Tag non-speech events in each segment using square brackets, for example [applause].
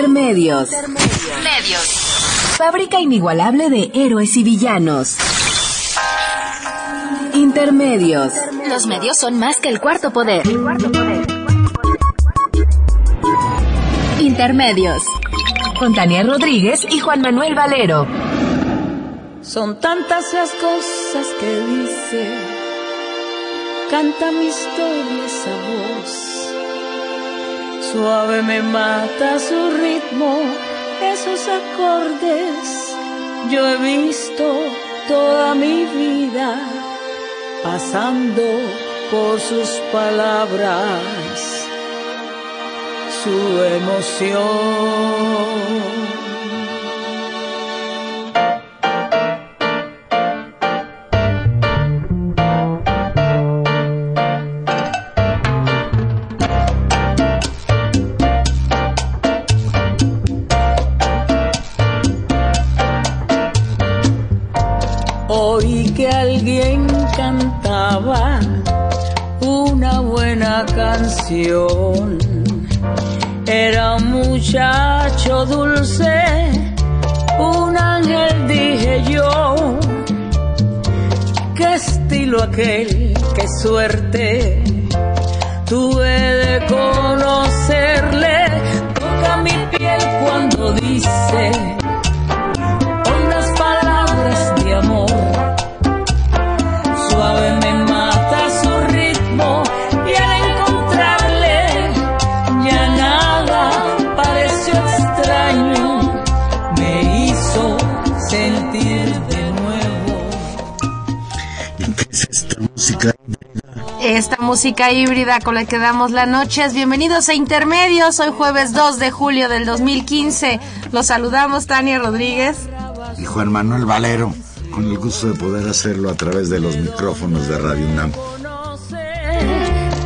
Intermedios. Medios. Fábrica inigualable de héroes y villanos. Intermedios. Los medios son más que el cuarto poder. Intermedios. Con Tania Rodríguez y Juan Manuel Valero. Son tantas las cosas que dice. Canta mi historia esa voz Suave me mata su ritmo, esos acordes. Yo he visto toda mi vida pasando por sus palabras, su emoción. Era un muchacho dulce, un ángel dije yo. Qué estilo aquel, qué suerte tuve de conocerle. Toca mi piel cuando dice esta música híbrida con la que damos la noche. Bienvenidos a Intermedios. Hoy jueves 2 de julio del 2015. Los saludamos Tania Rodríguez y Juan Manuel Valero, con el gusto de poder hacerlo a través de los micrófonos de Radio UNAM.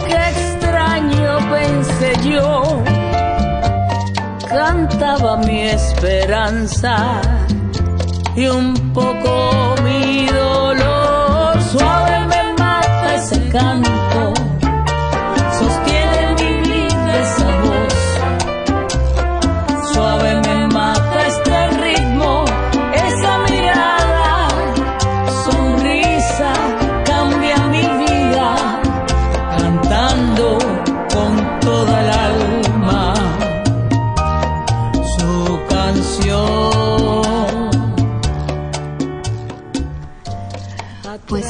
Qué extraño pensé yo, cantaba mi esperanza y un poco mi dolor canto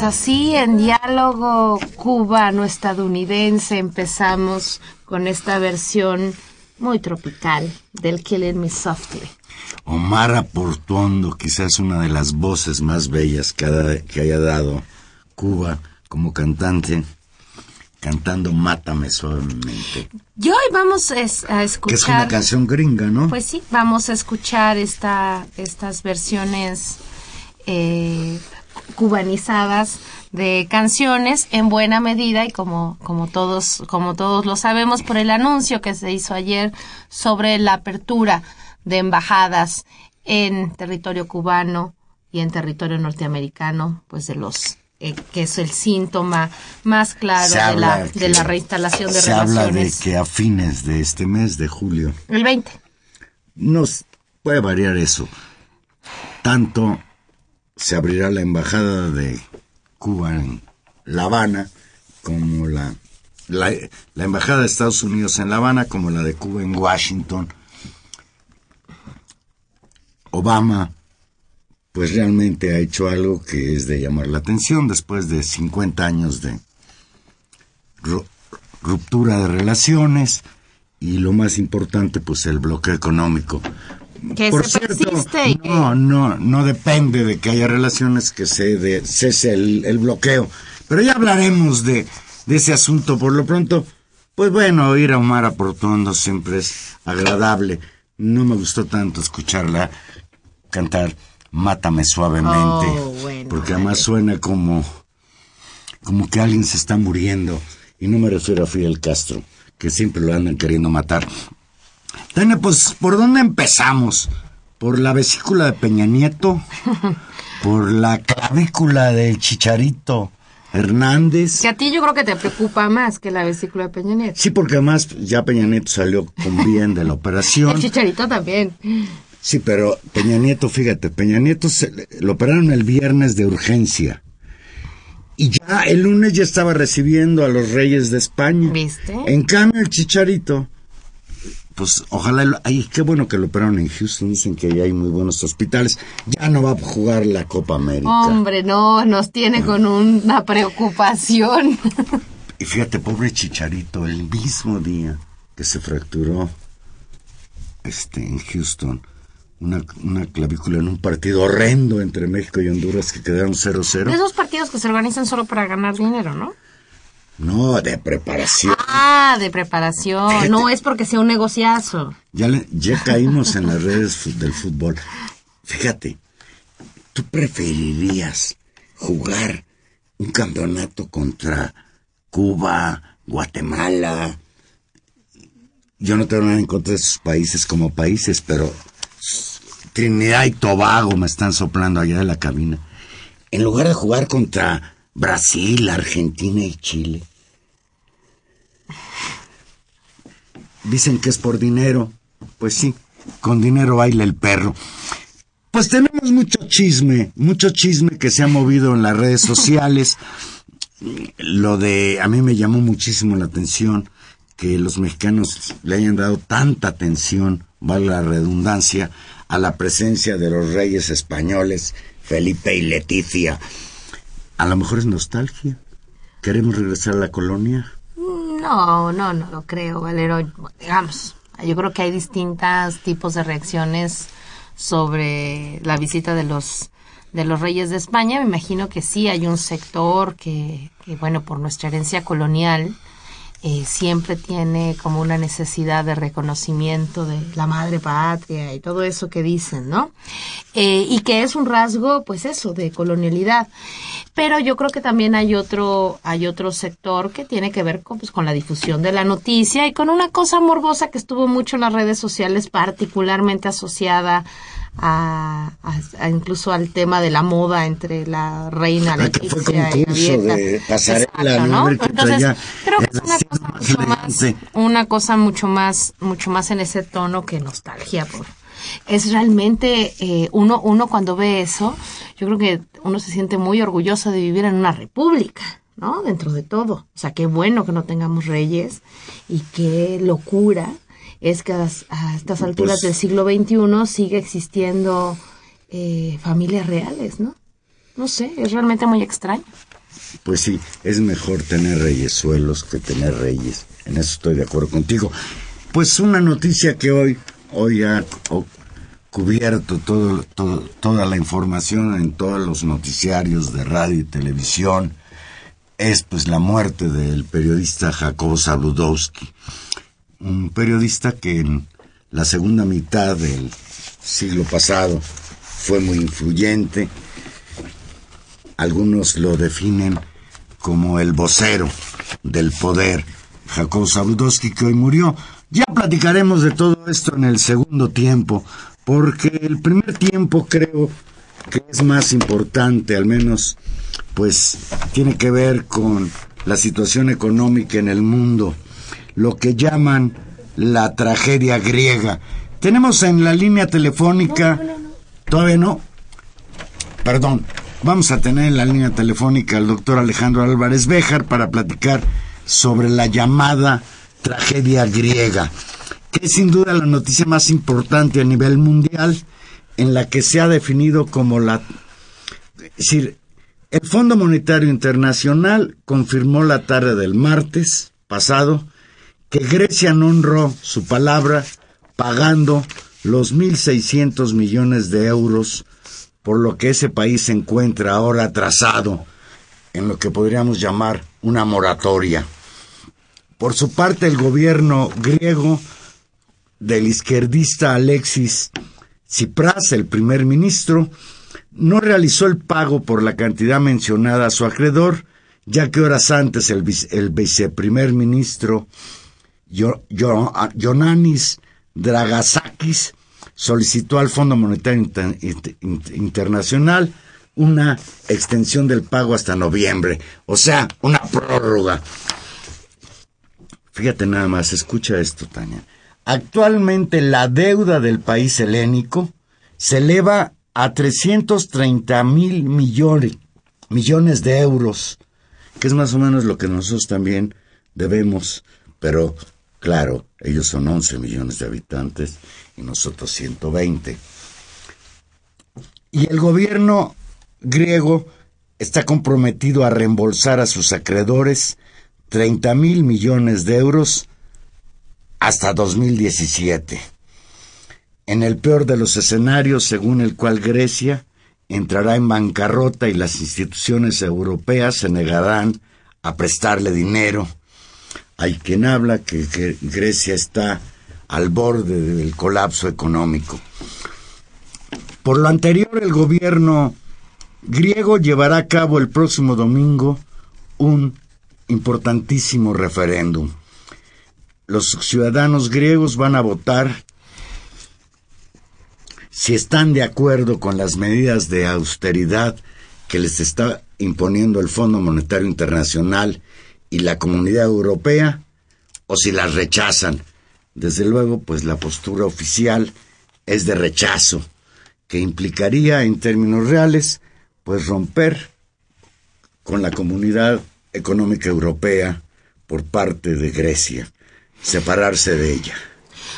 así en diálogo cubano-estadounidense empezamos con esta versión muy tropical del Killing Me Softly. Omar Aportuondo, quizás una de las voces más bellas que, que haya dado Cuba como cantante, cantando Mátame suavemente. Y hoy vamos a escuchar... Que es una canción gringa, ¿no? Pues sí, vamos a escuchar esta, estas versiones eh, cubanizadas de canciones en buena medida y como, como todos, como todos lo sabemos por el anuncio que se hizo ayer sobre la apertura de embajadas en territorio cubano y en territorio norteamericano, pues de los eh, que es el síntoma más claro de la, de la reinstalación de relaciones. Se habla de que a fines de este mes de julio. El 20. Nos puede variar eso. Tanto se abrirá la embajada de Cuba en La Habana, como la, la, embajada de Estados Unidos en La Habana, como la de Cuba en Washington. Obama, pues realmente ha hecho algo que es de llamar la atención después de 50 años de ruptura de relaciones y lo más importante, pues el bloqueo económico que Por cierto, no, no, no depende de que haya relaciones que se de, cese el, bloqueo. Pero ya hablaremos de, de ese asunto. Por lo pronto, pues bueno, oír a Omar Aportondo siempre es agradable. No me gustó tanto escucharla cantar Mátame suavemente. Oh, porque además suena como, como que alguien se está muriendo. Y no me refiero a Fidel Castro, que siempre lo andan queriendo matar. Tania, pues, ¿por dónde empezamos? ¿Por la vesícula de Peña Nieto? [laughs] ¿Por la clavícula del Chicharito Hernández. Que a ti yo creo que te preocupa más que la vesícula de Peña Nieto. Sí, porque además ya Peña Nieto salió con bien de la [laughs] operación. El chicharito también. Sí, pero Peña Nieto, fíjate, Peña Nieto se, lo operaron el viernes de urgencia. Y ya el lunes ya estaba recibiendo a los reyes de España. ¿Viste? En cambio, el chicharito, pues ojalá, ay, qué bueno que lo operaron en Houston, dicen que ahí hay muy buenos hospitales. Ya no va a jugar la Copa América. Hombre, no, nos tiene con una preocupación. [laughs] Y fíjate, pobre chicharito, el mismo día que se fracturó este, en Houston, una, una clavícula en un partido horrendo entre México y Honduras que quedaron De 0-0. esos partidos que se organizan solo para ganar dinero, ¿no? No, de preparación. Ah, de preparación. No es porque sea un negociazo. Ya, le- ya caímos en las redes del fútbol. Fíjate, ¿tú preferirías jugar un campeonato contra Cuba, Guatemala? Yo no tengo nada en contra de esos países como países, pero Trinidad y Tobago me están soplando allá de la cabina. En lugar de jugar contra Brasil, Argentina y Chile. Dicen que es por dinero. Pues sí, con dinero baila el perro. Pues tenemos mucho chisme, mucho chisme que se ha movido en las redes sociales. [laughs] Lo de, a mí me llamó muchísimo la atención que los mexicanos le hayan dado tanta atención, vale la redundancia, a la presencia de los reyes españoles, Felipe y Leticia. A lo mejor es nostalgia. ¿Queremos regresar a la colonia? No, no, no lo creo, Valero. Digamos, yo creo que hay distintos tipos de reacciones sobre la visita de los de los reyes de España. Me imagino que sí hay un sector que, que bueno, por nuestra herencia colonial, eh, siempre tiene como una necesidad de reconocimiento de la madre patria y todo eso que dicen, ¿no? Eh, y que es un rasgo, pues eso, de colonialidad. Pero yo creo que también hay otro, hay otro sector que tiene que ver con, pues, con la difusión de la noticia y con una cosa morbosa que estuvo mucho en las redes sociales, particularmente asociada a, a- a incluso al tema de la moda entre la reina Ah, que fue concurso de pasarela, Exacto, ¿no? Entonces, creo que es una cosa mucho más, una cosa mucho más, mucho más en ese tono que nostalgia por es realmente eh, uno uno cuando ve eso yo creo que uno se siente muy orgulloso de vivir en una república no dentro de todo. O sea qué bueno que no tengamos reyes y qué locura es que a, estas alturas Pues- del siglo XXI sigue existiendo eh, familias reales no no sé es realmente muy extraño Pues sí, es mejor tener reyesuelos que tener reyes. En eso estoy de acuerdo contigo. Pues una noticia que hoy, hoy ha cubierto todo, todo- toda la información en todos los noticiarios de radio y televisión es pues la muerte del periodista Jacobo Zabludowski. Un periodista que en la segunda mitad del siglo pasado fue muy influyente, algunos lo definen como el vocero del poder, Jacob Zabludowski, que hoy murió. Ya platicaremos de todo esto en el segundo tiempo, porque el primer tiempo creo que es más importante, al menos, pues tiene que ver con la situación económica en el mundo, lo que llaman la tragedia griega. Tenemos en la línea telefónica, todavía no, Perdón, vamos a tener en la línea telefónica al doctor Alejandro Álvarez Béjar para platicar sobre la llamada tragedia griega, que es sin duda la noticia más importante a nivel mundial, en la que se ha definido como la... Es decir, el Fondo Monetario Internacional confirmó la tarde del martes pasado que Grecia no honró su palabra pagando los 1.600 millones de euros por lo que ese país se encuentra ahora atrasado en lo que podríamos llamar una moratoria. Por su parte, el gobierno griego del izquierdista Alexis Tsipras, el primer ministro, no realizó el pago por la cantidad mencionada a su acreedor, ya que horas antes el, el viceprimer ministro Yonanis Dragasakis solicitó al Fondo Monetario Inter- Inter- Internacional una extensión del pago hasta noviembre, o sea, una prórroga. Fíjate nada más, escucha esto, Tania. Actualmente la deuda del país helénico se eleva a 330 mil millones, millones de euros, que es más o menos lo que nosotros también debemos, pero claro, ellos son 11 millones de habitantes y nosotros 120. Y el gobierno griego está comprometido a reembolsar a sus acreedores 30 mil millones de euros hasta 2017. En el peor de los escenarios, según el cual Grecia entrará en bancarrota y las instituciones europeas se negarán a prestarle dinero. Hay quien habla que, Grecia está al borde del colapso económico. Por lo anterior, el gobierno griego llevará a cabo el próximo domingo un importantísimo referéndum. Los ciudadanos griegos van a votar si están de acuerdo con las medidas de austeridad que les está imponiendo el Fondo Monetario Internacional y la Comunidad Europea o si las rechazan. Desde luego, pues la postura oficial es de rechazo, que implicaría en términos reales, pues romper con la Comunidad Económica Europea por parte de Grecia, separarse de ella.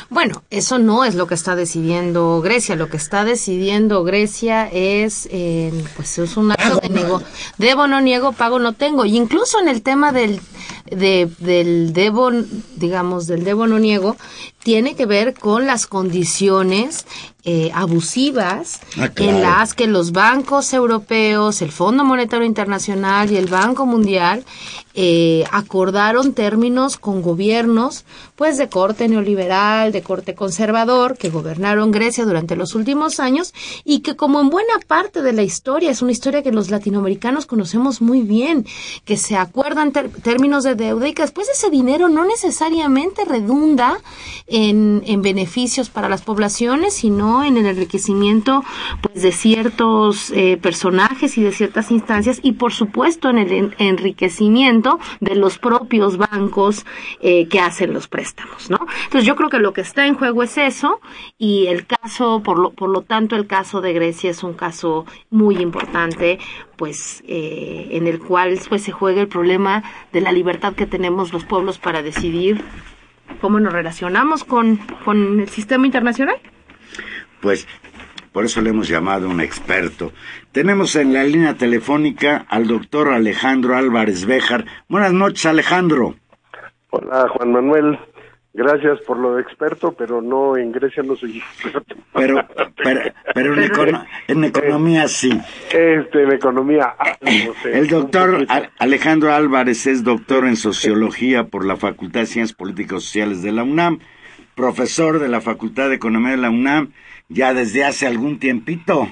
Bueno, eso no es lo que está decidiendo Grecia. Lo que está decidiendo Grecia es, eh, pues es un acto de nego. Debo, no niego, pago, no tengo. Y incluso en el tema del, de, del debo, digamos, del debo, no niego, tiene que ver con las condiciones eh, abusivas Ah, claro. en las que los bancos europeos, el Fondo Monetario Internacional y el Banco Mundial eh, acordaron términos con gobiernos pues de corte neoliberal, de corte conservador, que gobernaron Grecia durante los últimos años y que como en buena parte de la historia, es una historia que los latinoamericanos conocemos muy bien, que se acuerdan términos de deuda y que después ese dinero no necesariamente redunda en, en beneficios para las poblaciones, sino en el enriquecimiento pues de ciertos eh, personajes y de ciertas instancias y por supuesto en el en- enriquecimiento de los propios bancos eh, que hacen los préstamos, ¿no? Entonces yo creo que lo que está en juego es eso y el caso, por lo, por lo tanto el caso de Grecia es un caso muy importante pues eh, en el cual pues se juega el problema de la libertad que tenemos los pueblos para decidir cómo nos relacionamos con, con el sistema internacional. Pues por eso le hemos llamado un experto. Tenemos en la línea telefónica al doctor Alejandro Álvarez Béjar. Buenas noches, Alejandro. Hola, Juan Manuel. Gracias por lo de experto, pero no, en Grecia no soy experto. Pero, [laughs] pero, pero en, econo- en economía sí. Este, en economía, ah, no sé. [laughs] El doctor Alejandro Álvarez es doctor en sociología por la Facultad de Ciencias Políticas y Sociales de la UNAM, profesor de la Facultad de Economía de la UNAM ya desde hace algún tiempito.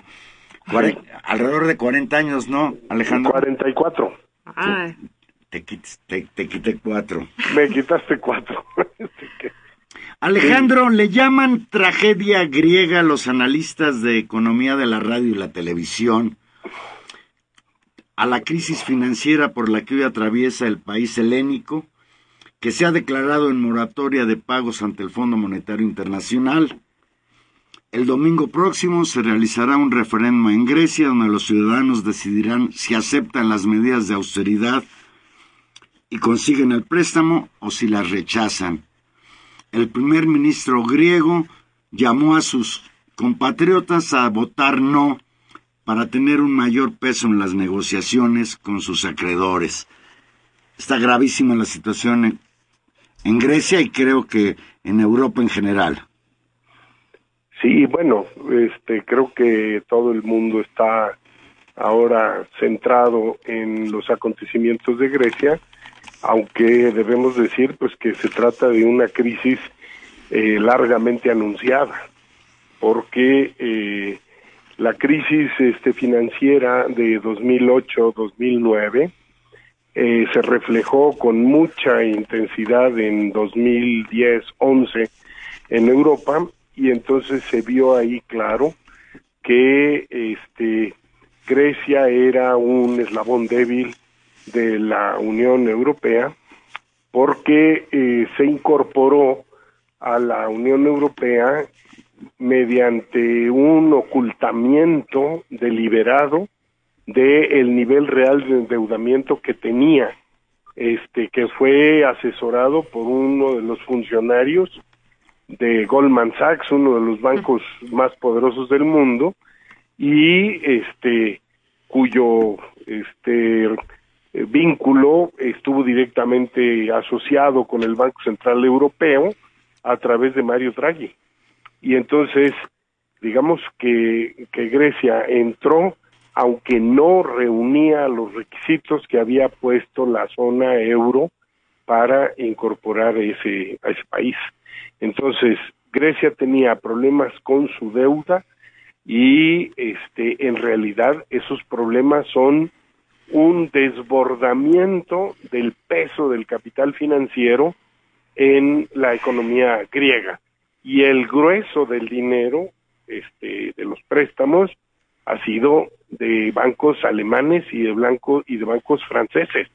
Cuare- alrededor de 40 años, ¿no, Alejandro? 44. Ay, Te, quit- te- te quité cuatro. Me quitaste cuatro. [laughs] Alejandro, le llaman tragedia griega a los analistas de economía de la radio y la televisión a la crisis financiera por la que hoy atraviesa el país helénico, que se ha declarado en moratoria de pagos ante el Fondo Monetario Internacional. El domingo próximo se realizará un referéndum en Grecia donde los ciudadanos decidirán si aceptan las medidas de austeridad y consiguen el préstamo o si las rechazan el primer ministro griego llamó a sus compatriotas a votar no para tener un mayor peso en las negociaciones con sus acreedores. Está gravísima la situación en, Grecia y creo que en Europa en general. Sí, bueno, este, creo que todo el mundo está ahora centrado en los acontecimientos de Grecia, aunque debemos decir pues que se trata de una crisis eh, largamente anunciada, porque eh, la crisis este, financiera de 2008-2009 eh, se reflejó con mucha intensidad en 2010-11 en Europa y entonces se vio ahí claro que este Grecia era un eslabón débil de la Unión Europea porque eh, se incorporó a la Unión Europea mediante un ocultamiento deliberado del nivel real de endeudamiento que tenía, este que fue asesorado por uno de los funcionarios de Goldman Sachs, uno de los bancos más poderosos del mundo, y este cuyo este vínculo estuvo directamente asociado con el Banco Central Europeo a través de Mario Draghi. Y entonces, digamos que, que Grecia entró, aunque no reunía los requisitos que había puesto la zona euro para incorporar ese, a ese país. Entonces, Grecia tenía problemas con su deuda y este en realidad esos problemas son un desbordamiento del peso del capital financiero en la economía griega. Y el grueso del dinero este de los préstamos ha sido de bancos alemanes y de blancos y de bancos franceses.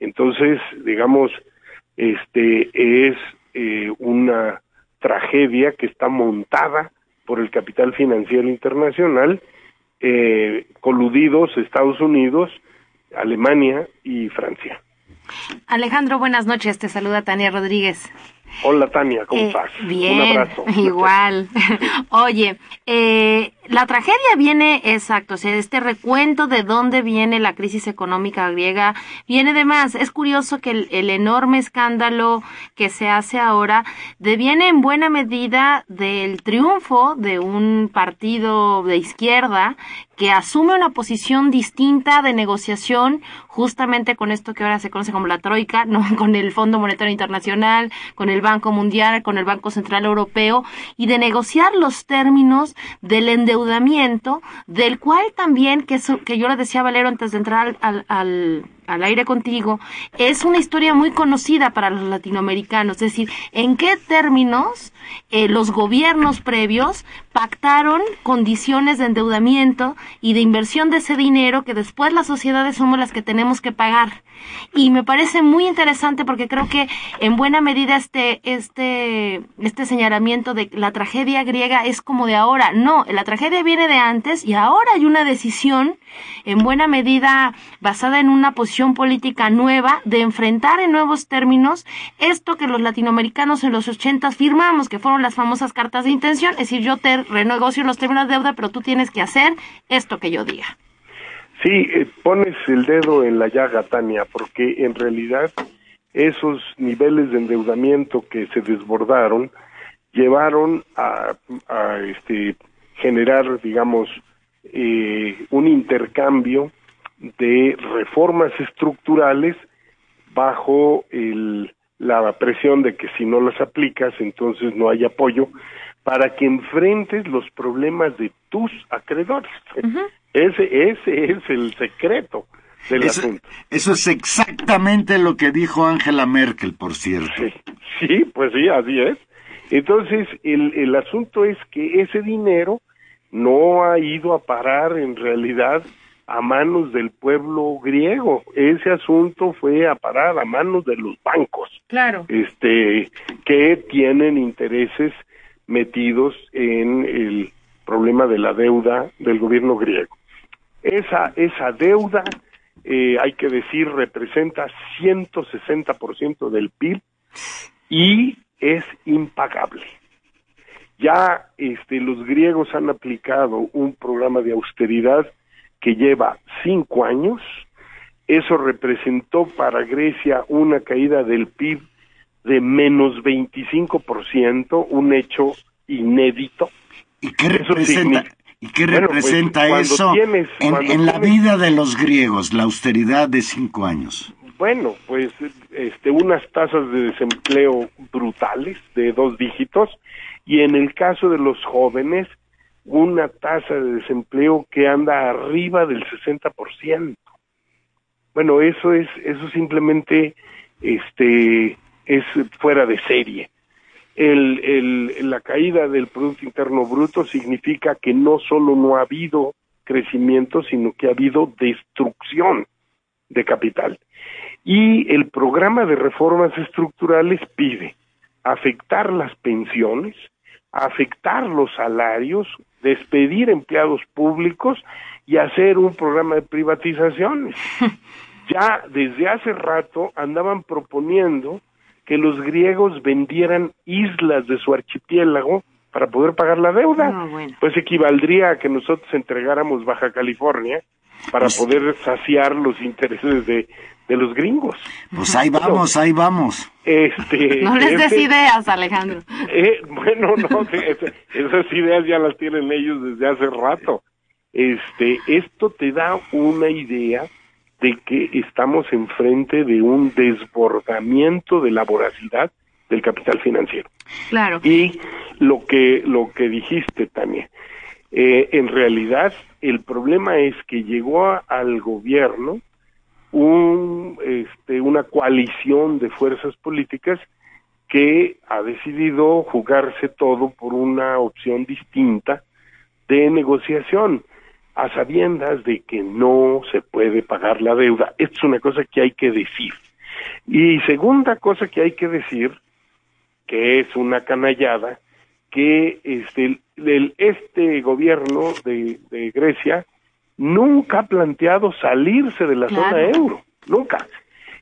Entonces digamos este es eh, una tragedia que está montada por el capital financiero internacional, eh, coludidos Estados Unidos, Alemania y Francia. Alejandro, buenas noches. Te saluda Tania Rodríguez. Hola Tania, ¿cómo Eh, estás? Bien, Un abrazo. [laughs] igual. [laughs] Oye, eh, la tragedia viene, exacto, o sea, este recuento de dónde viene la crisis económica griega viene de más. Es curioso que el, el enorme escándalo que se hace ahora deviene en buena medida del triunfo de un partido de izquierda que asume una posición distinta de negociación justamente con esto que ahora se conoce como la Troika, [laughs] ¿no? con el Fondo Monetario Internacional, con el Banco Mundial, con el Banco Central Europeo, y de negociar los términos del endeudamiento, del cual también, que, eso- que yo le decía Valero antes de entrar al, al, al aire contigo, es una historia muy conocida para los latinoamericanos, es decir, en qué términos eh, los gobiernos previos pactaron condiciones de endeudamiento y de inversión de ese dinero que después las sociedades somos las que tenemos que pagar. Y me parece muy interesante porque creo que en buena medida este, este, este señalamiento de la tragedia griega es como de ahora. No, la tragedia viene de antes y ahora hay una decisión en buena medida basada en una posición política nueva de enfrentar en nuevos términos esto que los latinoamericanos en los ochentas firmamos, que fueron las famosas cartas de intención, es decir, yo te renegocio los términos de deuda, pero tú tienes que hacer esto que yo diga. Sí, eh, pones el dedo en la llaga, Tania, porque en realidad esos niveles de endeudamiento que se desbordaron llevaron a, a, este, generar, digamos, eh, un intercambio de reformas estructurales bajo el, la presión de que si no las aplicas, entonces no hay apoyo para que enfrentes los problemas de tus acreedores. Ese, ese es el secreto del Eso, asunto. eso es exactamente lo que dijo Angela Merkel, por cierto. Sí, sí, pues sí, así es. Entonces, el, el asunto es que ese dinero no ha ido a parar en realidad a manos del pueblo griego. Ese asunto fue a parar a manos de los bancos, Claro. este, que tienen intereses metidos en el problema de la deuda del gobierno griego. Esa, esa deuda, eh, hay que decir, representa 160% del PIB y es impagable. Ya este, los griegos han aplicado un programa de austeridad que lleva cinco años. Eso representó para Grecia una caída del PIB de menos 25%, un hecho inédito. ¿Y qué representa, significa- ¿y qué Bueno, pues, eso tienes- en, la vida de los griegos, la austeridad de cinco años? Bueno, pues este, unas tasas de desempleo brutales de dos dígitos y en el caso de los jóvenes una tasa de desempleo que anda arriba del 60%. Bueno, eso es eso simplemente este es fuera de serie. La caída del Producto Interno Bruto significa que no solo no ha habido crecimiento, sino que ha habido destrucción de capital. Y el programa de reformas estructurales pide afectar las pensiones, afectar los salarios, despedir empleados públicos y hacer un programa de privatizaciones. [laughs] ya desde hace rato andaban proponiendo que los griegos vendieran islas de su archipiélago para poder pagar la deuda. Pues equivaldría a que nosotros entregáramos Baja California para pues poder saciar los intereses de, de los gringos. Pues ahí vamos, ahí vamos. Este, [laughs] no les des este, ideas, Alejandro. [laughs] Eh, bueno, no, [laughs] esas ideas ya las tienen ellos desde hace rato. Este, esto te da una idea de que estamos enfrente de un desbordamiento de la voracidad del capital financiero. Claro. Y lo que lo que dijiste también, eh, en realidad el problema es que llegó al gobierno un, este, una coalición de fuerzas políticas que ha decidido jugarse todo por una opción distinta de negociación a sabiendas de que no se puede pagar la deuda. Esto es una cosa que hay que decir. Y segunda cosa que hay que decir, que es una canallada, que este, el, este gobierno de, Grecia nunca ha planteado salirse de la zona euro, nunca.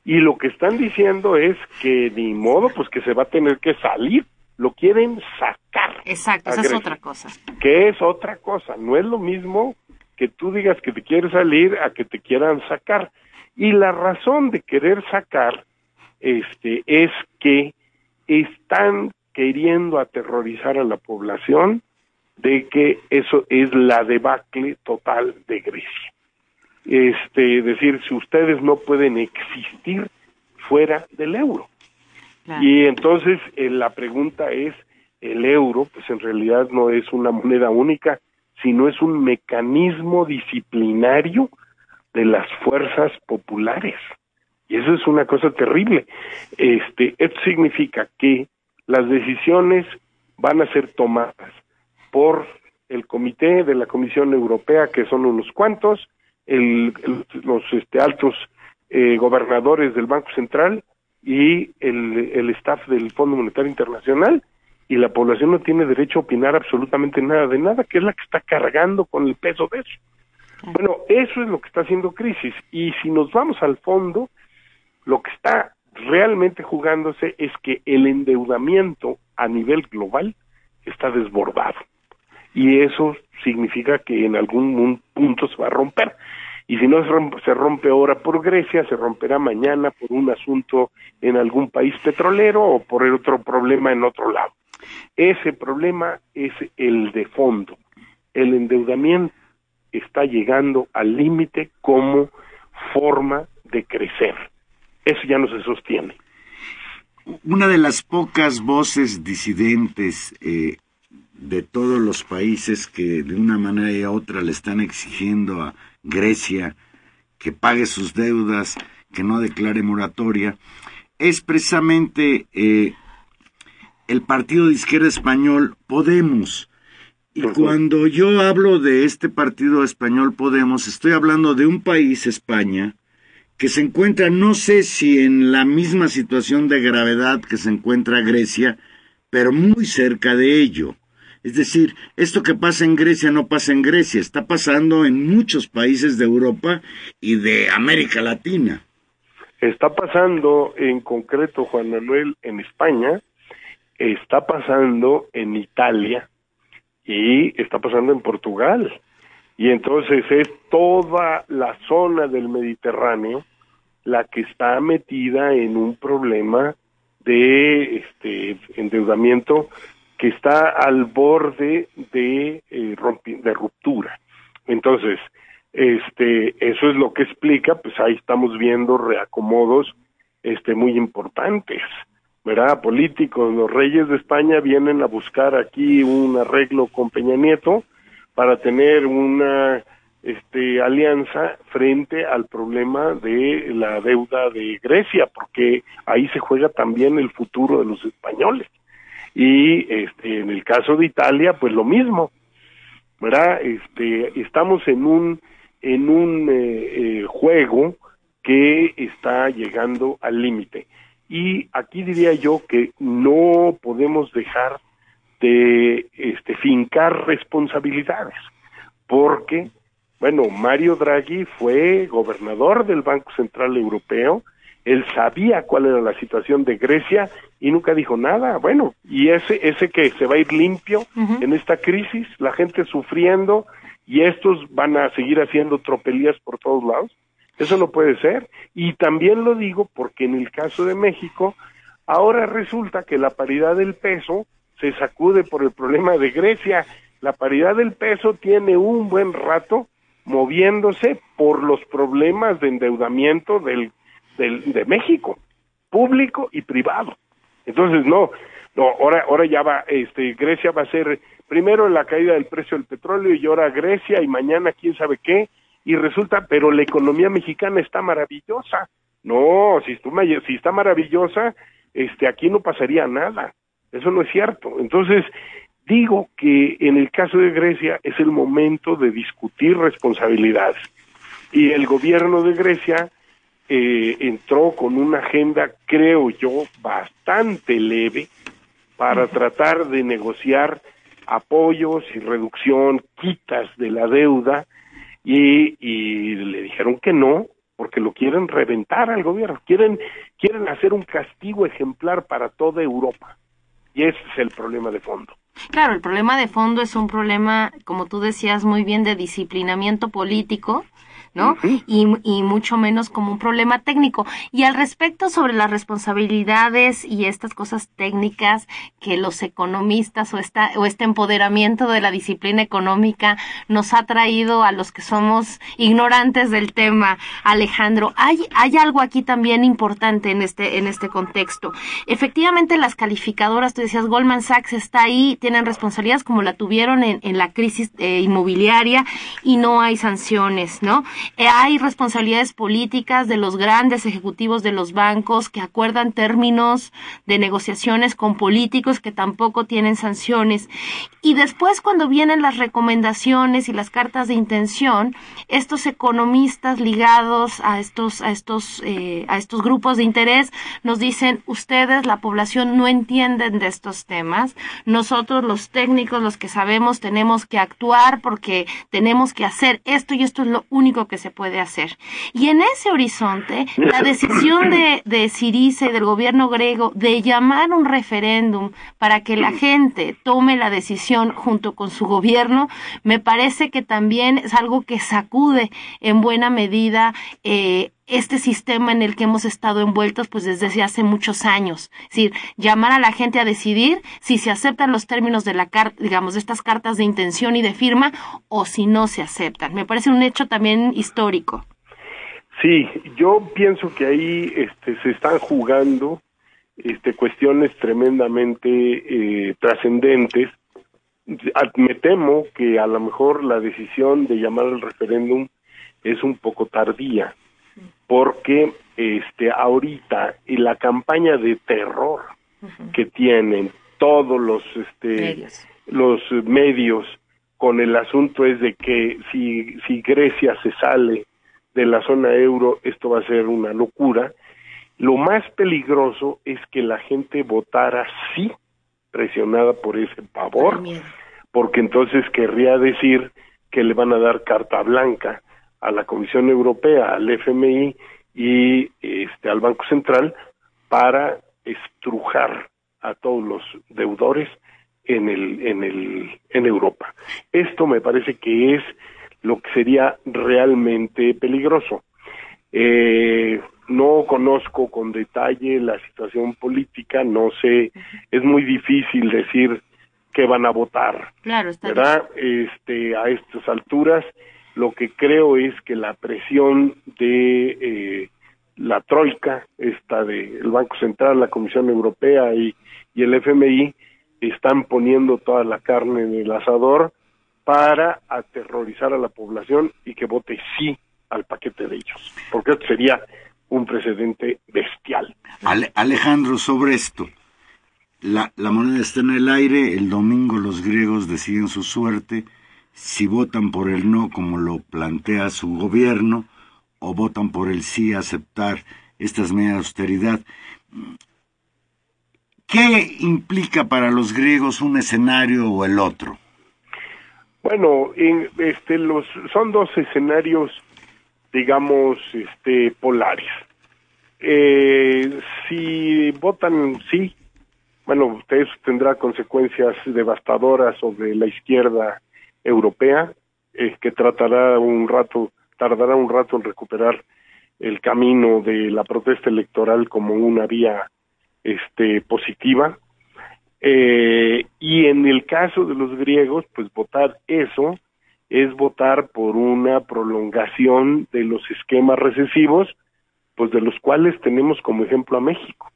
Y lo que están diciendo es que ni modo, pues que se va a tener que salir, lo quieren sacar. Exacto, esa es otra cosa. Que es otra cosa, no es lo mismo que tú digas que te quieres salir a que te quieran sacar. Y la razón de querer sacar este es que están queriendo aterrorizar a la población de que eso es la debacle total de Grecia. Este, decir, si ustedes no pueden existir fuera del euro. Y entonces eh, la pregunta es, el euro, pues en realidad no es una moneda única, sino es un mecanismo disciplinario de las fuerzas populares. Y eso es una cosa terrible. Este, esto significa que las decisiones van a ser tomadas por el comité de la Comisión Europea, que son unos cuantos, el, los este, altos eh, gobernadores del Banco Central y el, el staff del Fondo Monetario Internacional, y la población no tiene derecho a opinar absolutamente nada de nada, que es la que está cargando con el peso de eso. Bueno, eso es lo que está haciendo crisis. Y si nos vamos al fondo, lo que está realmente jugándose es que el endeudamiento a nivel global está desbordado. Y eso significa que en algún punto se va a romper. Y si no se rompe ahora por Grecia, se romperá mañana por un asunto en algún país petrolero o por otro problema en otro lado. Ese problema es el de fondo. El endeudamiento está llegando al límite como forma de crecer. Eso ya no se sostiene. Una de las pocas voces disidentes eh, de todos los países que de una manera y otra le están exigiendo a Grecia que pague sus deudas, que no declare moratoria, es precisamente eh, el partido de izquierda español Podemos. Y cuando yo hablo de este partido español Podemos, estoy hablando de un país, España, que se encuentra, no sé si en la misma situación de gravedad que se encuentra Grecia, pero muy cerca de ello. Es decir, esto que pasa en Grecia no pasa en Grecia, está pasando en muchos países de Europa y de América Latina. Está pasando en concreto, Juan Manuel, en España, está pasando en Italia y está pasando en Portugal. Y entonces es toda la zona del Mediterráneo la que está metida en un problema de este endeudamiento que está al borde de, eh, de ruptura. Entonces, este, eso es lo que explica, pues ahí estamos viendo reacomodos este, muy importantes. ¿verdad? Políticos, los reyes de España vienen a buscar aquí un arreglo con Peña Nieto para tener una este, alianza frente al problema de la deuda de Grecia, porque ahí se juega también el futuro de los españoles. Y este, en el caso de Italia, pues lo mismo. ¿verdad? Este, estamos en un, en un eh, eh, juego que está llegando al límite. Y aquí diría yo que no podemos dejar de este, fincar responsabilidades, porque, bueno, Mario Draghi fue gobernador del Banco Central Europeo, él sabía cuál era la situación de Grecia y nunca dijo nada. Bueno, y ese, ese que se va a ir limpio en esta crisis, la gente sufriendo y estos van a seguir haciendo tropelías por todos lados. Eso no puede ser. Y también lo digo porque en el caso de México, ahora resulta que la paridad del peso se sacude por el problema de Grecia. La paridad del peso tiene un buen rato moviéndose por los problemas de endeudamiento del, del, de México, público y privado. Entonces, no, no, ahora, ahora ya va, este, Grecia va a ser primero la caída del precio del petróleo y ahora Grecia y mañana quién sabe qué, y resulta, pero la economía mexicana está maravillosa. No, si, si está maravillosa, este, aquí no pasaría nada. Eso no es cierto. Entonces, digo que en el caso de Grecia es el momento de discutir responsabilidades. Y el gobierno de Grecia eh, entró con una agenda, creo yo, bastante leve para tratar de negociar apoyos y reducción, quitas de la deuda, y, le dijeron que no, porque lo quieren reventar al gobierno, quieren, quieren hacer un castigo ejemplar para toda Europa. Y ese es el problema de fondo. Claro, el problema de fondo es un problema, como tú decías muy bien, de disciplinamiento político ¿no? y, y, mucho menos como un problema técnico. Y al respecto sobre las responsabilidades y estas cosas técnicas que los economistas o, esta, o este empoderamiento de la disciplina económica nos ha traído a los que somos ignorantes del tema, Alejandro, hay, hay algo aquí también importante en este, en este contexto. Efectivamente, las calificadoras, tú decías, Goldman Sachs está ahí, tienen responsabilidades como la tuvieron en, en la crisis eh, inmobiliaria y no hay sanciones, ¿no? Eh, hay responsabilidades políticas de los grandes ejecutivos de los bancos que acuerdan términos de negociaciones con políticos que tampoco tienen sanciones. Y después cuando vienen las recomendaciones y las cartas de intención, estos economistas ligados a estos, a estos, eh, a estos grupos de interés nos dicen, ustedes, la población, no entienden de estos temas. Nosotros, los técnicos, los que sabemos, tenemos que actuar porque tenemos que hacer esto y esto es lo único que se puede hacer. Y en ese horizonte, la decisión de, de Siriza y del gobierno griego de llamar un referéndum para que la gente tome la decisión junto con su gobierno, me parece que también es algo que sacude en buena medida eh, este sistema en el que hemos estado envueltos pues desde hace muchos años. Es decir, llamar a la gente a decidir si se aceptan los términos de la carta, digamos, de estas cartas de intención y de firma o si no se aceptan. Me parece un hecho también histórico. Sí, yo pienso que ahí este, se están jugando este, cuestiones tremendamente eh, trascendentes. Me temo que a lo mejor la decisión de llamar al referéndum es un poco tardía porque este ahorita y la campaña de terror que tienen todos los este medios. los medios con el asunto es de que si si Grecia se sale de la zona euro esto va a ser una locura. Lo más peligroso es que la gente votara sí presionada por ese pavor porque entonces querría decir que le van a dar carta blanca a la Comisión Europea, al FMI y este, al Banco Central para estrujar a todos los deudores en el en el en Europa. Esto me parece que es lo que sería realmente peligroso. Eh, no conozco con detalle la situación política, no sé, es muy difícil decir que van a votar, claro, está ¿verdad? Este, a estas alturas lo que creo es que la presión de eh, la troika, esta del Banco Central, la Comisión Europea y, y el FMI, están poniendo toda la carne en el asador para aterrorizar a la población y que vote sí al paquete de ellos, porque esto sería un precedente bestial. Alejandro, sobre esto, la, la moneda está en el aire, el domingo los griegos deciden su suerte, si votan por el no como lo plantea su gobierno o votan por el sí aceptar estas medidas de austeridad. ¿Qué implica para los griegos un escenario o el otro? Bueno, este, los, son dos escenarios, digamos, este, polares. Eh, si votan sí, bueno, eso tendrá consecuencias devastadoras sobre la izquierda europea, que tratará un rato, tardará un rato en recuperar el camino de la protesta electoral como una vía este, positiva. Eh, y en el caso de los griegos, pues votar eso es votar por una prolongación de los esquemas recesivos, pues de los cuales tenemos como ejemplo a México.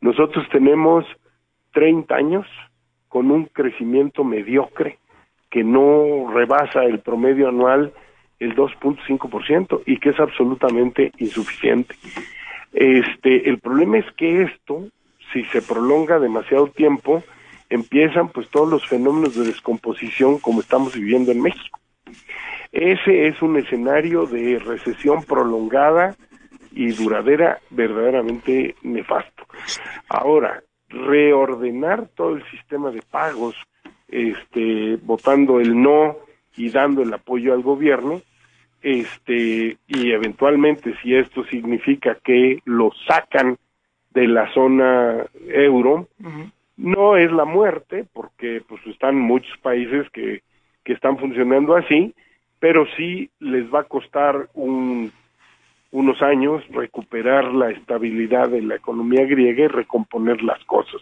Nosotros tenemos 30 años con un crecimiento mediocre que no rebasa el promedio anual el 2.5% y que es absolutamente insuficiente. Este, el problema es que esto, si se prolonga demasiado tiempo, empiezan pues todos los fenómenos de descomposición como estamos viviendo en México. Ese es un escenario de recesión prolongada y duradera verdaderamente nefasto. Ahora, reordenar todo el sistema de pagos, este, votando el no y dando el apoyo al gobierno, este, y eventualmente si esto significa que lo sacan de la zona euro, no es la muerte, porque pues están muchos países que, que están funcionando así, pero sí les va a costar un unos años recuperar la estabilidad de la economía griega y recomponer las cosas.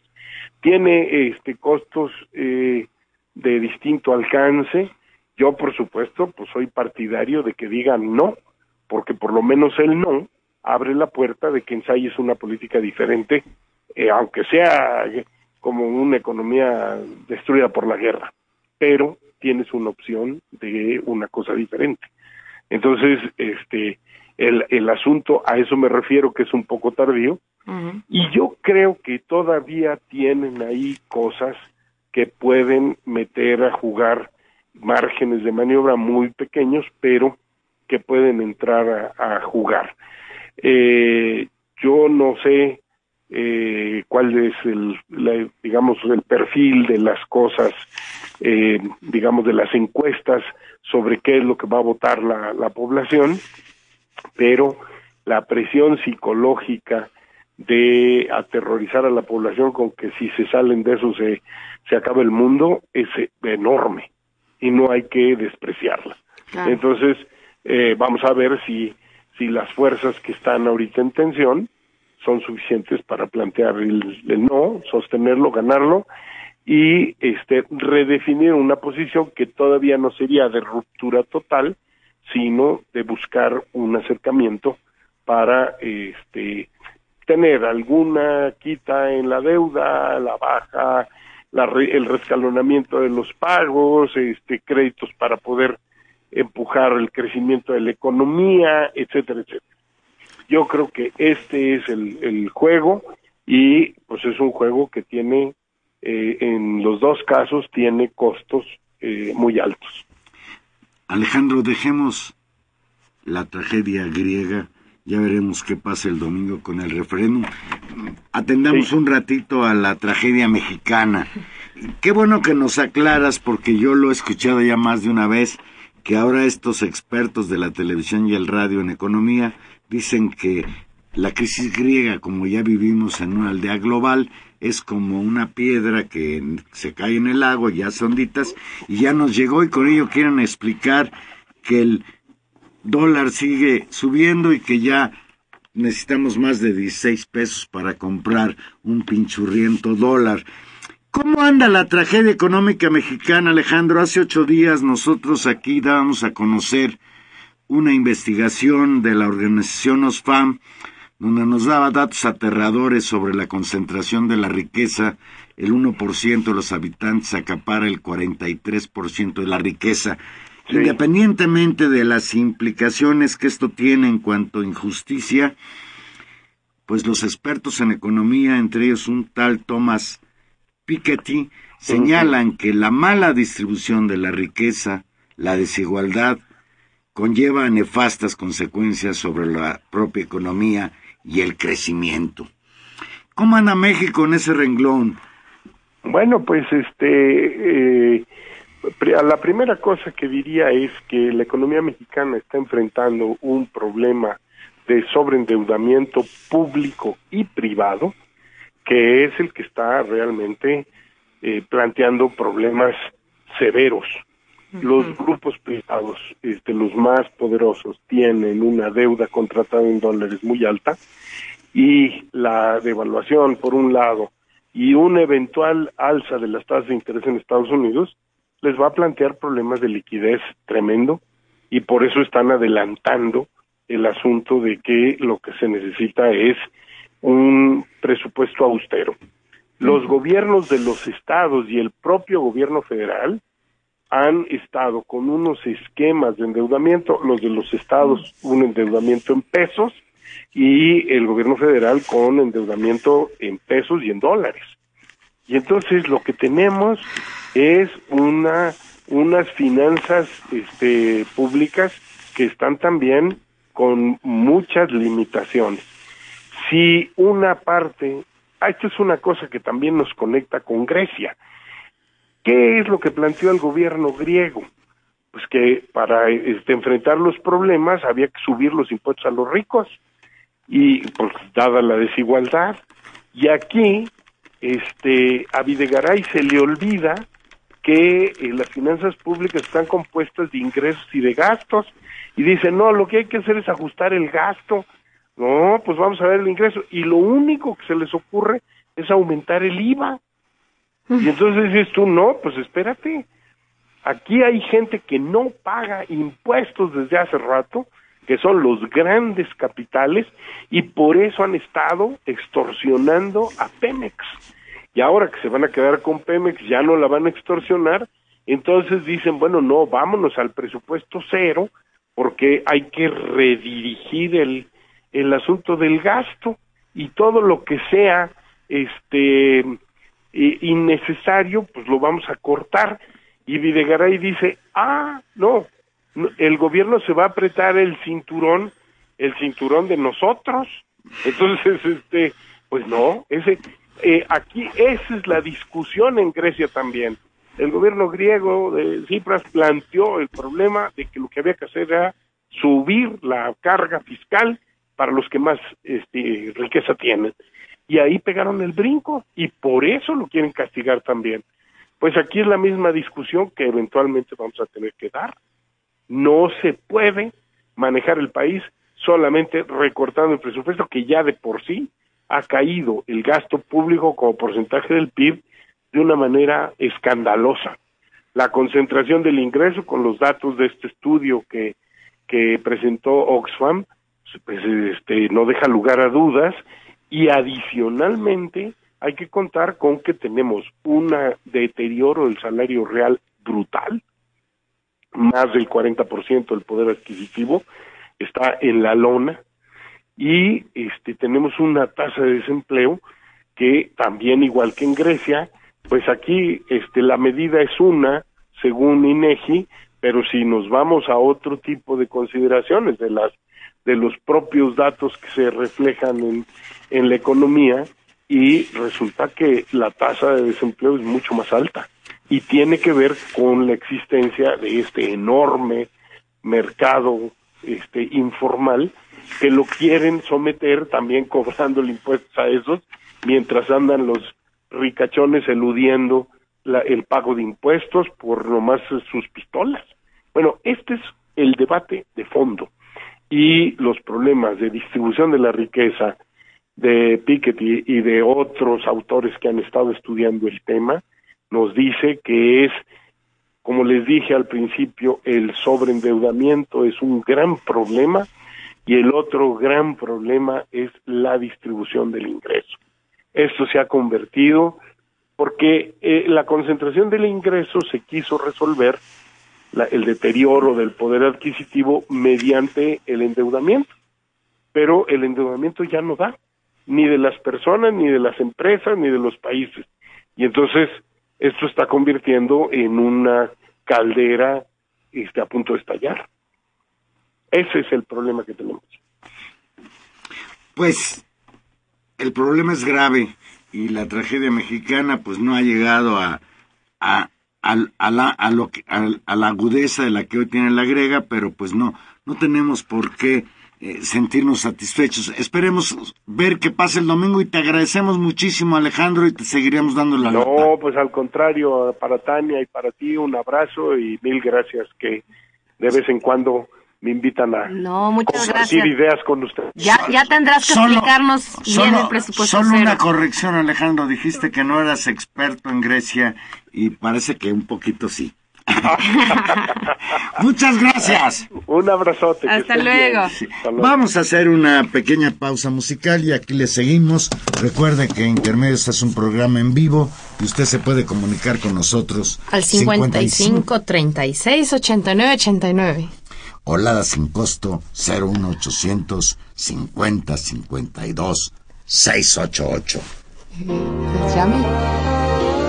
Tiene este costos eh, de distinto alcance. Yo, por supuesto, pues soy partidario de que digan no, porque por lo menos el no abre la puerta de que ensayes una política diferente, eh, aunque sea como una economía destruida por la guerra, pero tienes una opción de una cosa diferente. Entonces, este, el, el asunto, a eso me refiero que es un poco tardío, y yo creo que todavía tienen ahí cosas que pueden meter a jugar márgenes de maniobra muy pequeños, pero que pueden entrar a, jugar. Eh, yo no sé eh, cuál es el, digamos, el perfil de las cosas, eh, digamos, de las encuestas sobre qué es lo que va a votar la, la población, pero la presión psicológica de aterrorizar a la población con que si se salen de eso se, se acaba el mundo es enorme y no hay que despreciarla. Entonces, eh, vamos a ver si, si las fuerzas que están ahorita en tensión son suficientes para plantear el, el no, sostenerlo, ganarlo y este redefinir una posición que todavía no sería de ruptura total, sino de buscar un acercamiento para este tener alguna quita en la deuda, la baja, la el rescalonamiento de los pagos, este créditos para poder empujar el crecimiento de la economía, etcétera, etcétera. Yo creo que este es el, juego y pues es un juego que tiene eh, en los dos casos tiene costos eh, muy altos. Alejandro, dejemos la tragedia griega, ya veremos qué pasa el domingo con el referéndum. Atendamos un ratito a la tragedia mexicana. Qué bueno que nos aclaras, porque yo lo he escuchado ya más de una vez, que ahora estos expertos de la televisión y el radio en economía dicen que la crisis griega, como ya vivimos en una aldea global, es como una piedra que se cae en el lago, ya son onditas, y ya nos llegó y con ello quieren explicar que el dólar sigue subiendo y que ya necesitamos más de 16 pesos para comprar un pinchurriento dólar. ¿Cómo anda la tragedia económica mexicana, Alejandro? Hace ocho días nosotros aquí dábamos a conocer una investigación de la organización OSFAM donde nos daba datos aterradores sobre la concentración de la riqueza. El 1% de los habitantes acapara el 43% de la riqueza. Independientemente de las implicaciones que esto tiene en cuanto a injusticia, pues los expertos en economía, entre ellos un tal Thomas Piketty, señalan que la mala distribución de la riqueza, la desigualdad conlleva nefastas consecuencias sobre la propia economía y el crecimiento. ¿Cómo anda México en ese renglón? Bueno, pues este, eh, la primera cosa que diría es que la economía mexicana está enfrentando un problema de sobreendeudamiento público y privado, que es el que está realmente eh, planteando problemas severos. Los grupos privados, este, los más poderosos, tienen una deuda contratada en dólares muy alta y la devaluación, por un lado, y una eventual alza de las tasas de interés en Estados Unidos, les va a plantear problemas de liquidez tremendo y por eso están adelantando el asunto de que lo que se necesita es un presupuesto austero. Los gobiernos de los estados y el propio gobierno federal han estado con unos esquemas de endeudamiento, los de los estados un endeudamiento en pesos y el gobierno federal con endeudamiento en pesos y en dólares. Y entonces lo que tenemos es una unas finanzas este, públicas que están también con muchas limitaciones. Si una parte, ah, esto es una cosa que también nos conecta con Grecia. ¿Qué es lo que planteó el gobierno griego? Pues que para este, enfrentar los problemas había que subir los impuestos a los ricos y pues dada la desigualdad. Y aquí este a Videgaray se le olvida que eh, las finanzas públicas están compuestas de ingresos y de gastos y dice, no, lo que hay que hacer es ajustar el gasto. No, pues vamos a ver el ingreso. Y lo único que se les ocurre es aumentar el IVA. Y entonces dices tú, no, pues espérate. Aquí hay gente que no paga impuestos desde hace rato, que son los grandes capitales, y por eso han estado extorsionando a Pemex. Y ahora que se van a quedar con Pemex, ya no la van a extorsionar, entonces dicen, bueno, no, vámonos al presupuesto cero, porque hay que redirigir el, el asunto del gasto y todo lo que sea este innecesario, pues lo vamos a cortar. Y Videgaray dice, ah, no, el gobierno se va a apretar el cinturón, el cinturón de nosotros. Entonces, [laughs] este, pues no, ese, eh, aquí esa es la discusión en Grecia también el gobierno griego de Cipras planteó el problema de que lo que había que hacer era subir la carga fiscal para los que más este, riqueza tienen. Y ahí pegaron el brinco y por eso lo quieren castigar también. Pues aquí es la misma discusión que eventualmente vamos a tener que dar. No se puede manejar el país solamente recortando el presupuesto que ya de por sí ha caído el gasto público como porcentaje del PIB de una manera escandalosa. La concentración del ingreso con los datos de este estudio que, que presentó Oxfam pues, este, no deja lugar a dudas y adicionalmente hay que contar con que tenemos un deterioro del salario real brutal, más del 40% del poder adquisitivo está en la lona y este tenemos una tasa de desempleo que también igual que en Grecia pues aquí este, la medida es una, según INEGI, pero si nos vamos a otro tipo de consideraciones de las de los propios datos que se reflejan en, en la economía y resulta que la tasa de desempleo es mucho más alta y tiene que ver con la existencia de este enorme mercado este informal que lo quieren someter también [laughs] cobrando el impuesto a esos mientras andan los ricachones eludiendo el pago de impuestos por nomás sus pistolas. Bueno, este es el debate de fondo y los problemas de distribución de la riqueza de Piketty y de otros autores que han estado estudiando el tema nos dice que es, como les dije al principio, el sobreendeudamiento es un gran problema y el otro gran problema es la distribución del ingreso. Esto se ha convertido porque eh, la concentración del ingreso se quiso resolver el deterioro del poder adquisitivo mediante el endeudamiento, pero el endeudamiento ya no da, ni de las personas, ni de las empresas, ni de los países. Y entonces esto está convirtiendo en una caldera esté a punto de estallar. Ese es el problema que tenemos. Pues el problema es grave y la tragedia mexicana pues no ha llegado a, la, a, la agudeza de la que hoy tiene la grega, pero pues no, no tenemos por qué eh, sentirnos satisfechos. Esperemos ver qué pasa el domingo y te agradecemos muchísimo Alejandro y te seguiremos dando la No, pues al contrario, para Tania y para ti un abrazo y mil gracias que de vez en cuando me invitan a no, muchas compartir ideas con usted. Ya, ya tendrás que explicarnos bien el presupuesto. Solo una corrección, Alejandro. Dijiste que no eras experto en Grecia y parece que un poquito sí. [laughs] Muchas gracias. Un abrazote. Hasta luego. Vamos a hacer una pequeña pausa musical y aquí le seguimos. Recuerde que Intermedios es un programa en vivo y usted se puede comunicar con nosotros al 55 36 89 89 Olada sin costo 01800 50 52 688. Llame.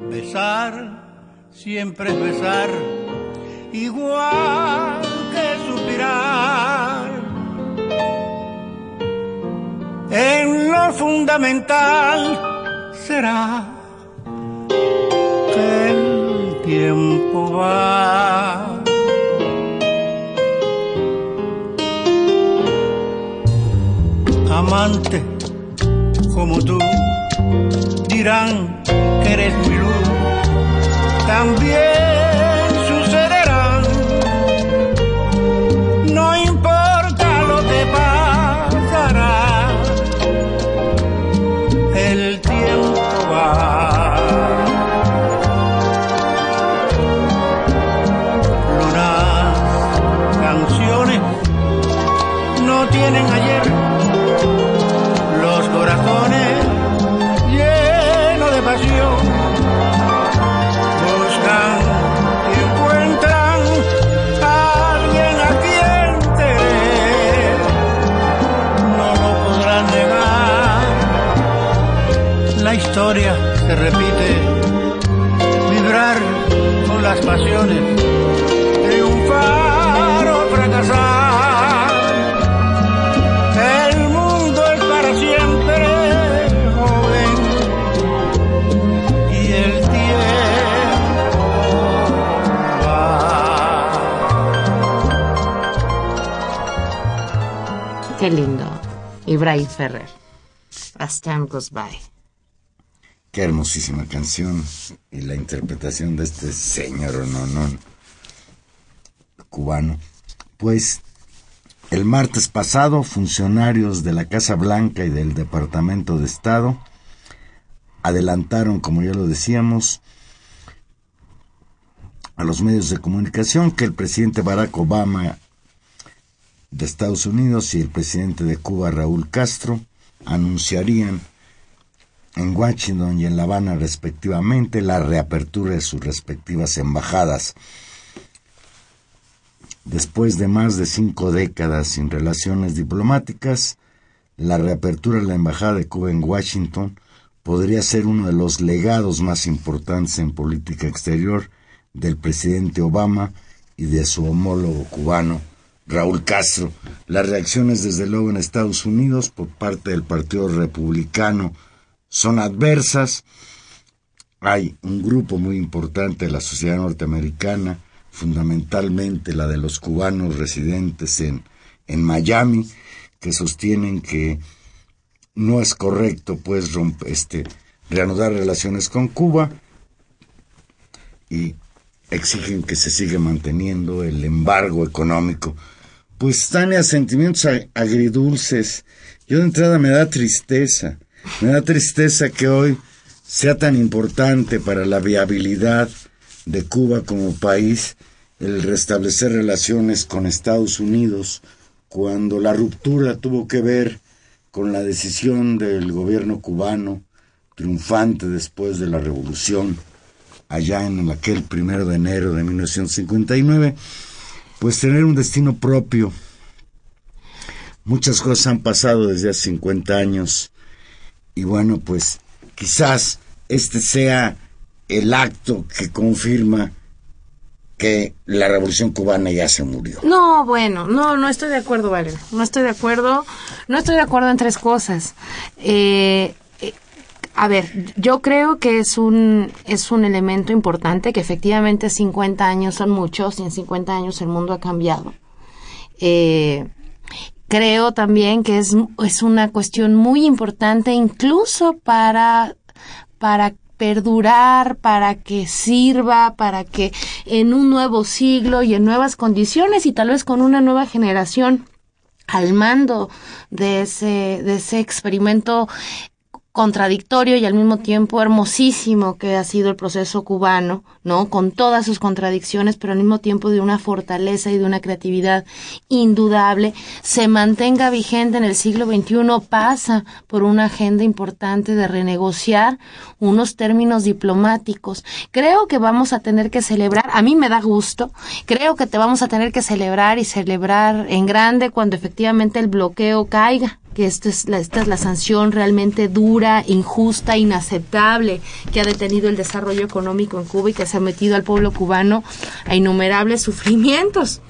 Besar siempre es besar igual que suspirar. En lo fundamental será que el tiempo va. Amante como tú dirán que eres mi luz. También se repite, vibrar con las pasiones, triunfar o fracasar. El mundo es para siempre joven y el tiempo va. Qué lindo. Ibrahim Ferrer. As time goes by. Hermosísima canción y la interpretación de este señor no, cubano. Pues el martes pasado, funcionarios de la Casa Blanca y del Departamento de Estado adelantaron, como ya lo decíamos, a los medios de comunicación que el presidente Barack Obama de Estados Unidos y el presidente de Cuba, Raúl Castro, anunciarían en Washington y en La Habana respectivamente la reapertura de sus respectivas embajadas. Después de más de cinco décadas sin relaciones diplomáticas, la reapertura de la Embajada de Cuba en Washington podría ser uno de los legados más importantes en política exterior del presidente Obama y de su homólogo cubano, Raúl Castro. Las reacciones, desde luego, en Estados Unidos por parte del Partido Republicano son adversas. Hay un grupo muy importante de la sociedad norteamericana, fundamentalmente la de los cubanos residentes en, en Miami, que sostienen que no es correcto pues este, reanudar relaciones con Cuba y exigen que se siga manteniendo el embargo económico. Pues Tania, sentimientos agridulces. Yo de entrada me da tristeza me da tristeza que hoy sea tan importante para la viabilidad de Cuba como país el restablecer relaciones con Estados Unidos cuando la ruptura tuvo que ver con la decisión del gobierno cubano triunfante después de la revolución allá en aquel primero de enero de 1959, pues tener un destino propio. Muchas cosas han pasado desde hace 50 años y bueno, pues quizás este sea el acto que confirma que la revolución cubana ya se murió. No, bueno, no, no estoy de acuerdo, Valeria. No estoy de acuerdo. No estoy de acuerdo en tres cosas. Eh, eh, a ver, yo creo que es un, es un elemento importante, que efectivamente 50 años son muchos y en 50 años el mundo ha cambiado. Eh, creo también que es, es una cuestión muy importante incluso para, para perdurar, para que sirva, para que en un nuevo siglo y en nuevas condiciones y tal vez con una nueva generación al mando de ese, de ese experimento contradictorio y al mismo tiempo hermosísimo que ha sido el proceso cubano, ¿no? Con todas sus contradicciones, pero al mismo tiempo de una fortaleza y de una creatividad indudable, se mantenga vigente en el siglo XXI, pasa por una agenda importante de renegociar unos términos diplomáticos. Creo que vamos a tener que celebrar, a mí me da gusto, creo que te vamos a tener que celebrar y celebrar en grande cuando efectivamente el bloqueo caiga que esta es, la, esta es la sanción realmente dura, injusta, inaceptable que ha detenido el desarrollo económico en Cuba y que se ha metido al pueblo cubano a innumerables sufrimientos.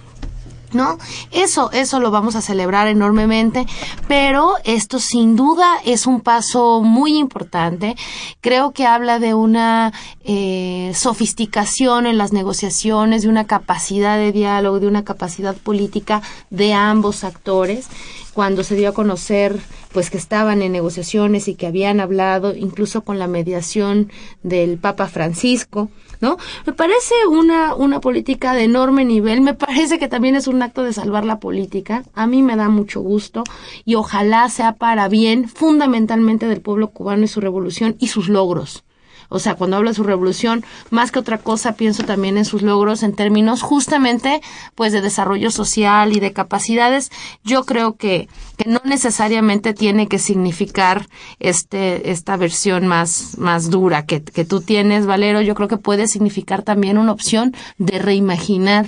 ¿no? Eso, eso lo vamos a celebrar enormemente, pero esto sin duda es un paso muy importante. Creo que habla de una eh, sofisticación en las negociaciones, de una capacidad de diálogo, de una capacidad política de ambos actores. Cuando se dio a conocer, pues que estaban en negociaciones y que habían hablado, incluso con la mediación del Papa Francisco, ¿no? Me parece una, una política de enorme nivel, me parece que también es un acto de salvar la política, a mí me da mucho gusto y ojalá sea para bien fundamentalmente del pueblo cubano y su revolución y sus logros. O sea, cuando hablo de su revolución, más que otra cosa, pienso también en sus logros en términos justamente, pues, de desarrollo social y de capacidades. Yo creo que, que no necesariamente tiene que significar este, esta versión más, más dura que, que tú tienes, Valero. Yo creo que puede significar también una opción de reimaginar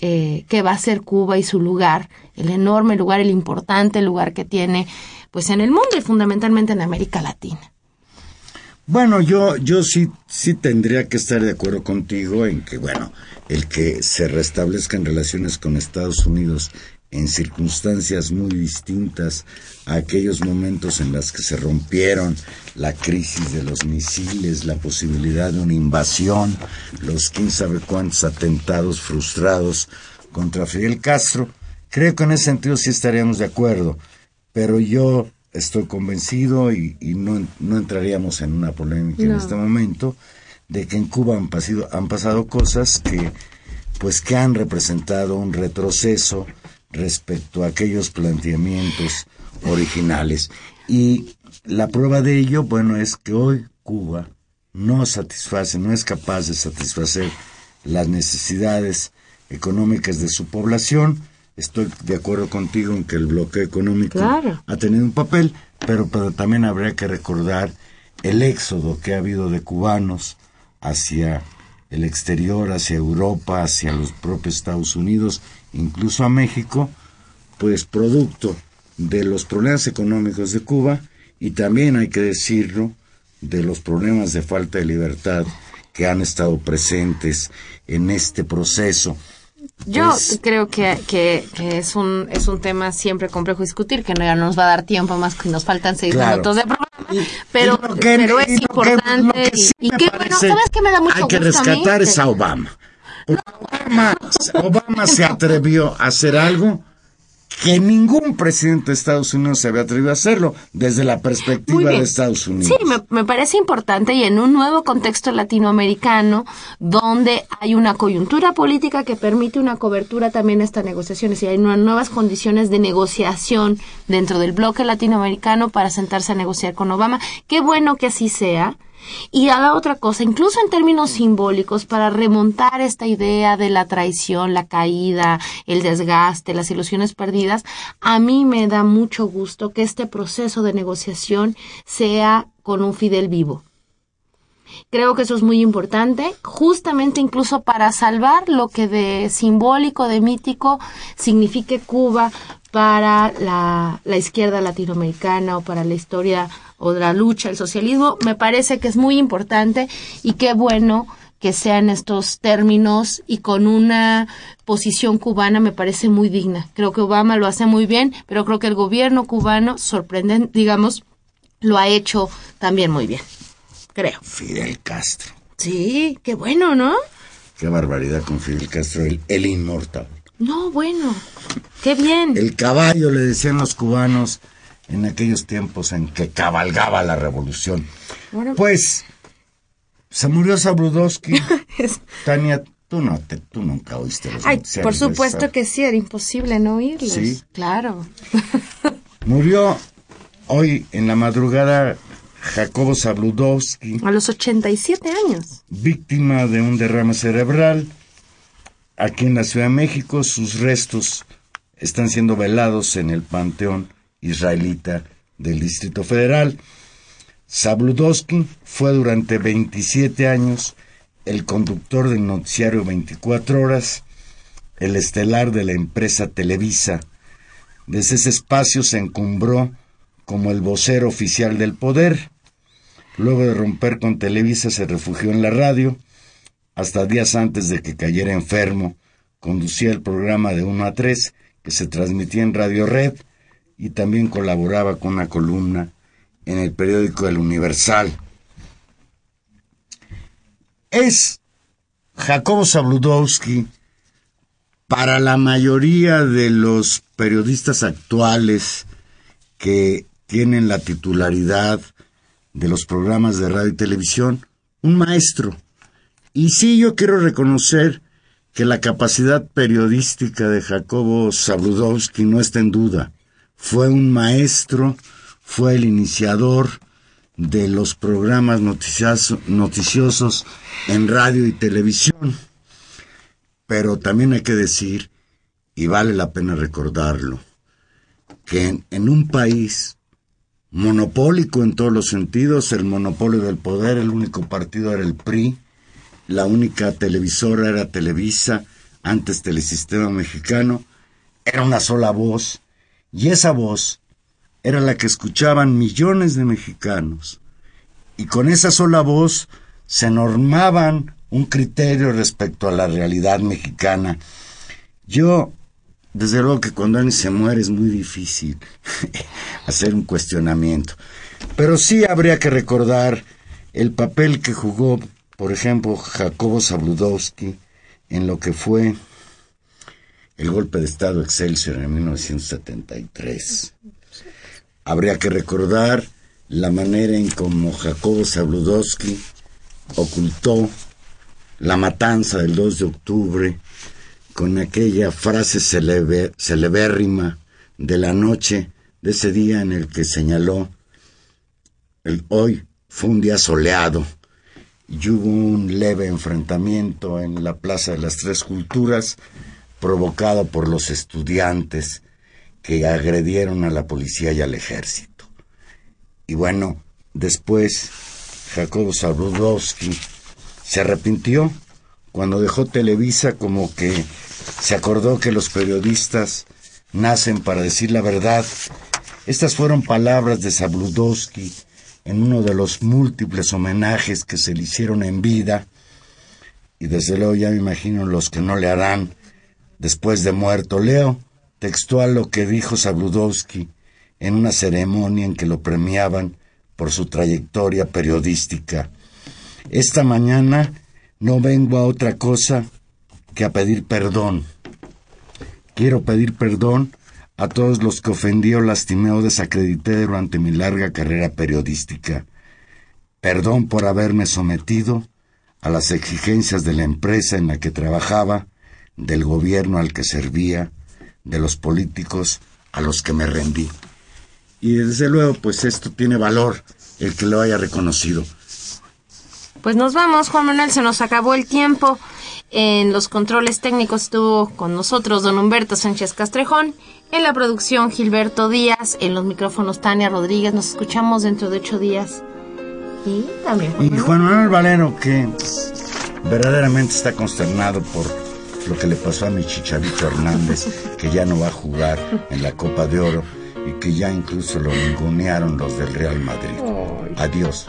eh, qué va a ser Cuba y su lugar, el enorme lugar, el importante lugar que tiene, pues, en el mundo y fundamentalmente en América Latina. Bueno, yo, yo sí, sí tendría que estar de acuerdo contigo en que, bueno, el que se restablezcan relaciones con Estados Unidos en circunstancias muy distintas a aquellos momentos en los que se rompieron la crisis de los misiles, la posibilidad de una invasión, los quién sabe cuántos atentados frustrados contra Fidel Castro. Creo que en ese sentido sí estaríamos de acuerdo, pero yo estoy convencido y, y no, no, entraríamos en una polémica no. en este momento de que en Cuba han pasado, han pasado cosas que pues que han representado un retroceso respecto a aquellos planteamientos originales y la prueba de ello bueno es que hoy Cuba no satisface no es capaz de satisfacer las necesidades económicas de su población estoy de acuerdo contigo en que el bloqueo económico claro. ha tenido un papel, pero, pero, también habría que recordar el éxodo que ha habido de cubanos hacia el exterior, hacia Europa, hacia los propios Estados Unidos, incluso a México, pues producto de los problemas económicos de Cuba y también hay que decirlo de los problemas de falta de libertad que han estado presentes en este proceso. Yo pues, creo que, que, que, es un es un tema siempre complejo discutir, que no ya no nos va a dar tiempo más que nos faltan seis claro. minutos de programa, pero, y que, pero es importante. Que, sí y, que bueno, ¿sabes qué me da mucho Hay que rescatar a mí? es a Obama. Obama. Obama se atrevió a hacer algo que ningún presidente de Estados Unidos se había atrevido a hacerlo desde la perspectiva de Estados Unidos. Sí, me, me, parece importante y en un nuevo contexto latinoamericano donde hay una coyuntura política que permite una cobertura también a estas negociaciones y hay nuevas condiciones de negociación dentro del bloque latinoamericano para sentarse a negociar con Obama. Qué bueno que así sea. Y a la otra cosa, incluso en términos simbólicos, para remontar esta idea de la traición, la caída, el desgaste, las ilusiones perdidas, a mí me da mucho gusto que este proceso de negociación sea con un Fidel vivo. Creo que eso es muy importante, justamente incluso para salvar lo que de simbólico, de mítico, signifique Cuba para la, la izquierda latinoamericana o para la historia o de la lucha, el socialismo, me parece que es muy importante y qué bueno que sean estos términos y con una posición cubana me parece muy digna. Creo que Obama lo hace muy bien, pero creo que el gobierno cubano, sorprendente, digamos, lo ha hecho también muy bien. Creo. Fidel Castro. Sí, qué bueno, ¿no? Qué barbaridad con Fidel Castro, el, el inmortal. No, bueno, qué bien. El caballo, le decían los cubanos en aquellos tiempos en que cabalgaba la revolución. Bueno. Pues se murió Sabrudowski. [laughs] Tania, tú no te, tú nunca oíste los Ay, por supuesto que sí, era imposible no oírlos. Sí. Claro. [laughs] Murió hoy en la madrugada Jacobo Sabludowski, A los 87 años. víctima de un derrame cerebral. Aquí en la Ciudad de México, sus restos están siendo velados en el Panteón Israelita del Distrito Federal. Sabludowski fue durante 27 años el conductor del noticiario 24 horas, el estelar de la empresa Televisa. Desde ese espacio se encumbró como el vocero oficial del poder. Luego de romper con Televisa se refugió en la radio. Hasta días antes de que cayera enfermo, conducía el programa de 1 a 3 que se transmitía en Radio Red y también colaboraba con una columna en el periódico El Universal. Es Jacobo Zabludowski para la mayoría de los periodistas actuales que tienen la titularidad de los programas de radio y televisión, un maestro. Y sí, yo quiero reconocer que la capacidad periodística de Jacobo Zabludowski no está en duda. Fue un maestro, fue el iniciador de los programas noticiosos en radio y televisión. Pero también hay que decir, y vale la pena recordarlo, que en un país monopólico en todos los sentidos, el monopolio del poder, el único partido era el PRI, la única televisora era Televisa, antes Telesistema Mexicano, era una sola voz, y esa voz era la que escuchaban millones de mexicanos, y con esa sola voz se normaban un criterio respecto a la realidad mexicana. Yo, desde luego que cuando alguien se muere es muy difícil [laughs] hacer un cuestionamiento, pero sí habría que recordar el papel que jugó, por ejemplo, Jacobo Zabludowski en lo que fue el golpe de Estado Excelsior en 1973. Habría que recordar la manera en cómo Jacobo Zabludowski ocultó la matanza del 2 de octubre con aquella frase celebérrima de la noche de ese día en el que señaló el hoy fue un día soleado y hubo un leve enfrentamiento en la Plaza de las Tres Culturas provocado por los estudiantes que agredieron a la policía y al ejército. Y bueno, después Jacobo Zabludowski se arrepintió cuando dejó Televisa como que se acordó que los periodistas nacen para decir la verdad. Estas fueron palabras de Zabludowski en uno de los múltiples homenajes que se le hicieron en vida y desde luego ya me imagino los que no le harán después de muerto. Leo textual lo que dijo Zabludowski en una ceremonia en que lo premiaban por su trayectoria periodística. Esta mañana no vengo a otra cosa que a pedir perdón. Quiero pedir perdón a todos los que ofendí o lastimé o desacredité durante mi larga carrera periodística. Perdón por haberme sometido a las exigencias de la empresa en la que trabajaba, del gobierno al que servía, de los políticos a los que me rendí. Y desde luego, pues esto tiene valor, el que lo haya reconocido. Pues nos vamos, Juan Manuel, se nos acabó el tiempo. En los controles técnicos estuvo con nosotros don Humberto Sánchez Castrejón. En la producción Gilberto Díaz. En los micrófonos Tania Rodríguez. Nos escuchamos dentro de ocho días. Sí, también. Y Juan Manuel Valero, que verdaderamente está consternado por lo que le pasó a mi Chicharito Hernández, que ya no va a jugar en la Copa de Oro y que ya incluso lo ningunearon los del Real Madrid. Adiós.